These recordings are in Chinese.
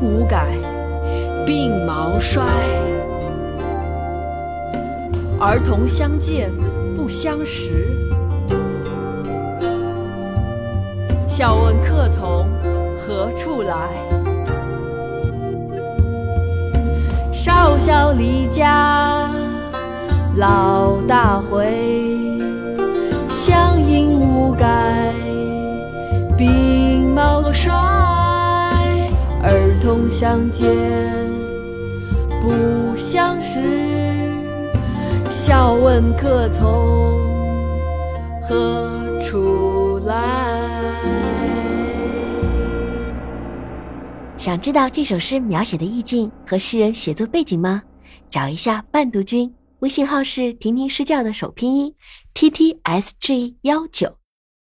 无改，鬓毛衰。儿童相见不相识，笑问客从何处来。少小离家，老大回。乡音无改，鬓毛衰。儿童相见不相识。笑问客从何处来？想知道这首诗描写的意境和诗人写作背景吗？找一下伴读君，微信号是婷婷诗教的首拼音 t t s g 幺九，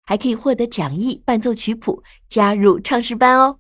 还可以获得讲义、伴奏曲谱，加入唱诗班哦。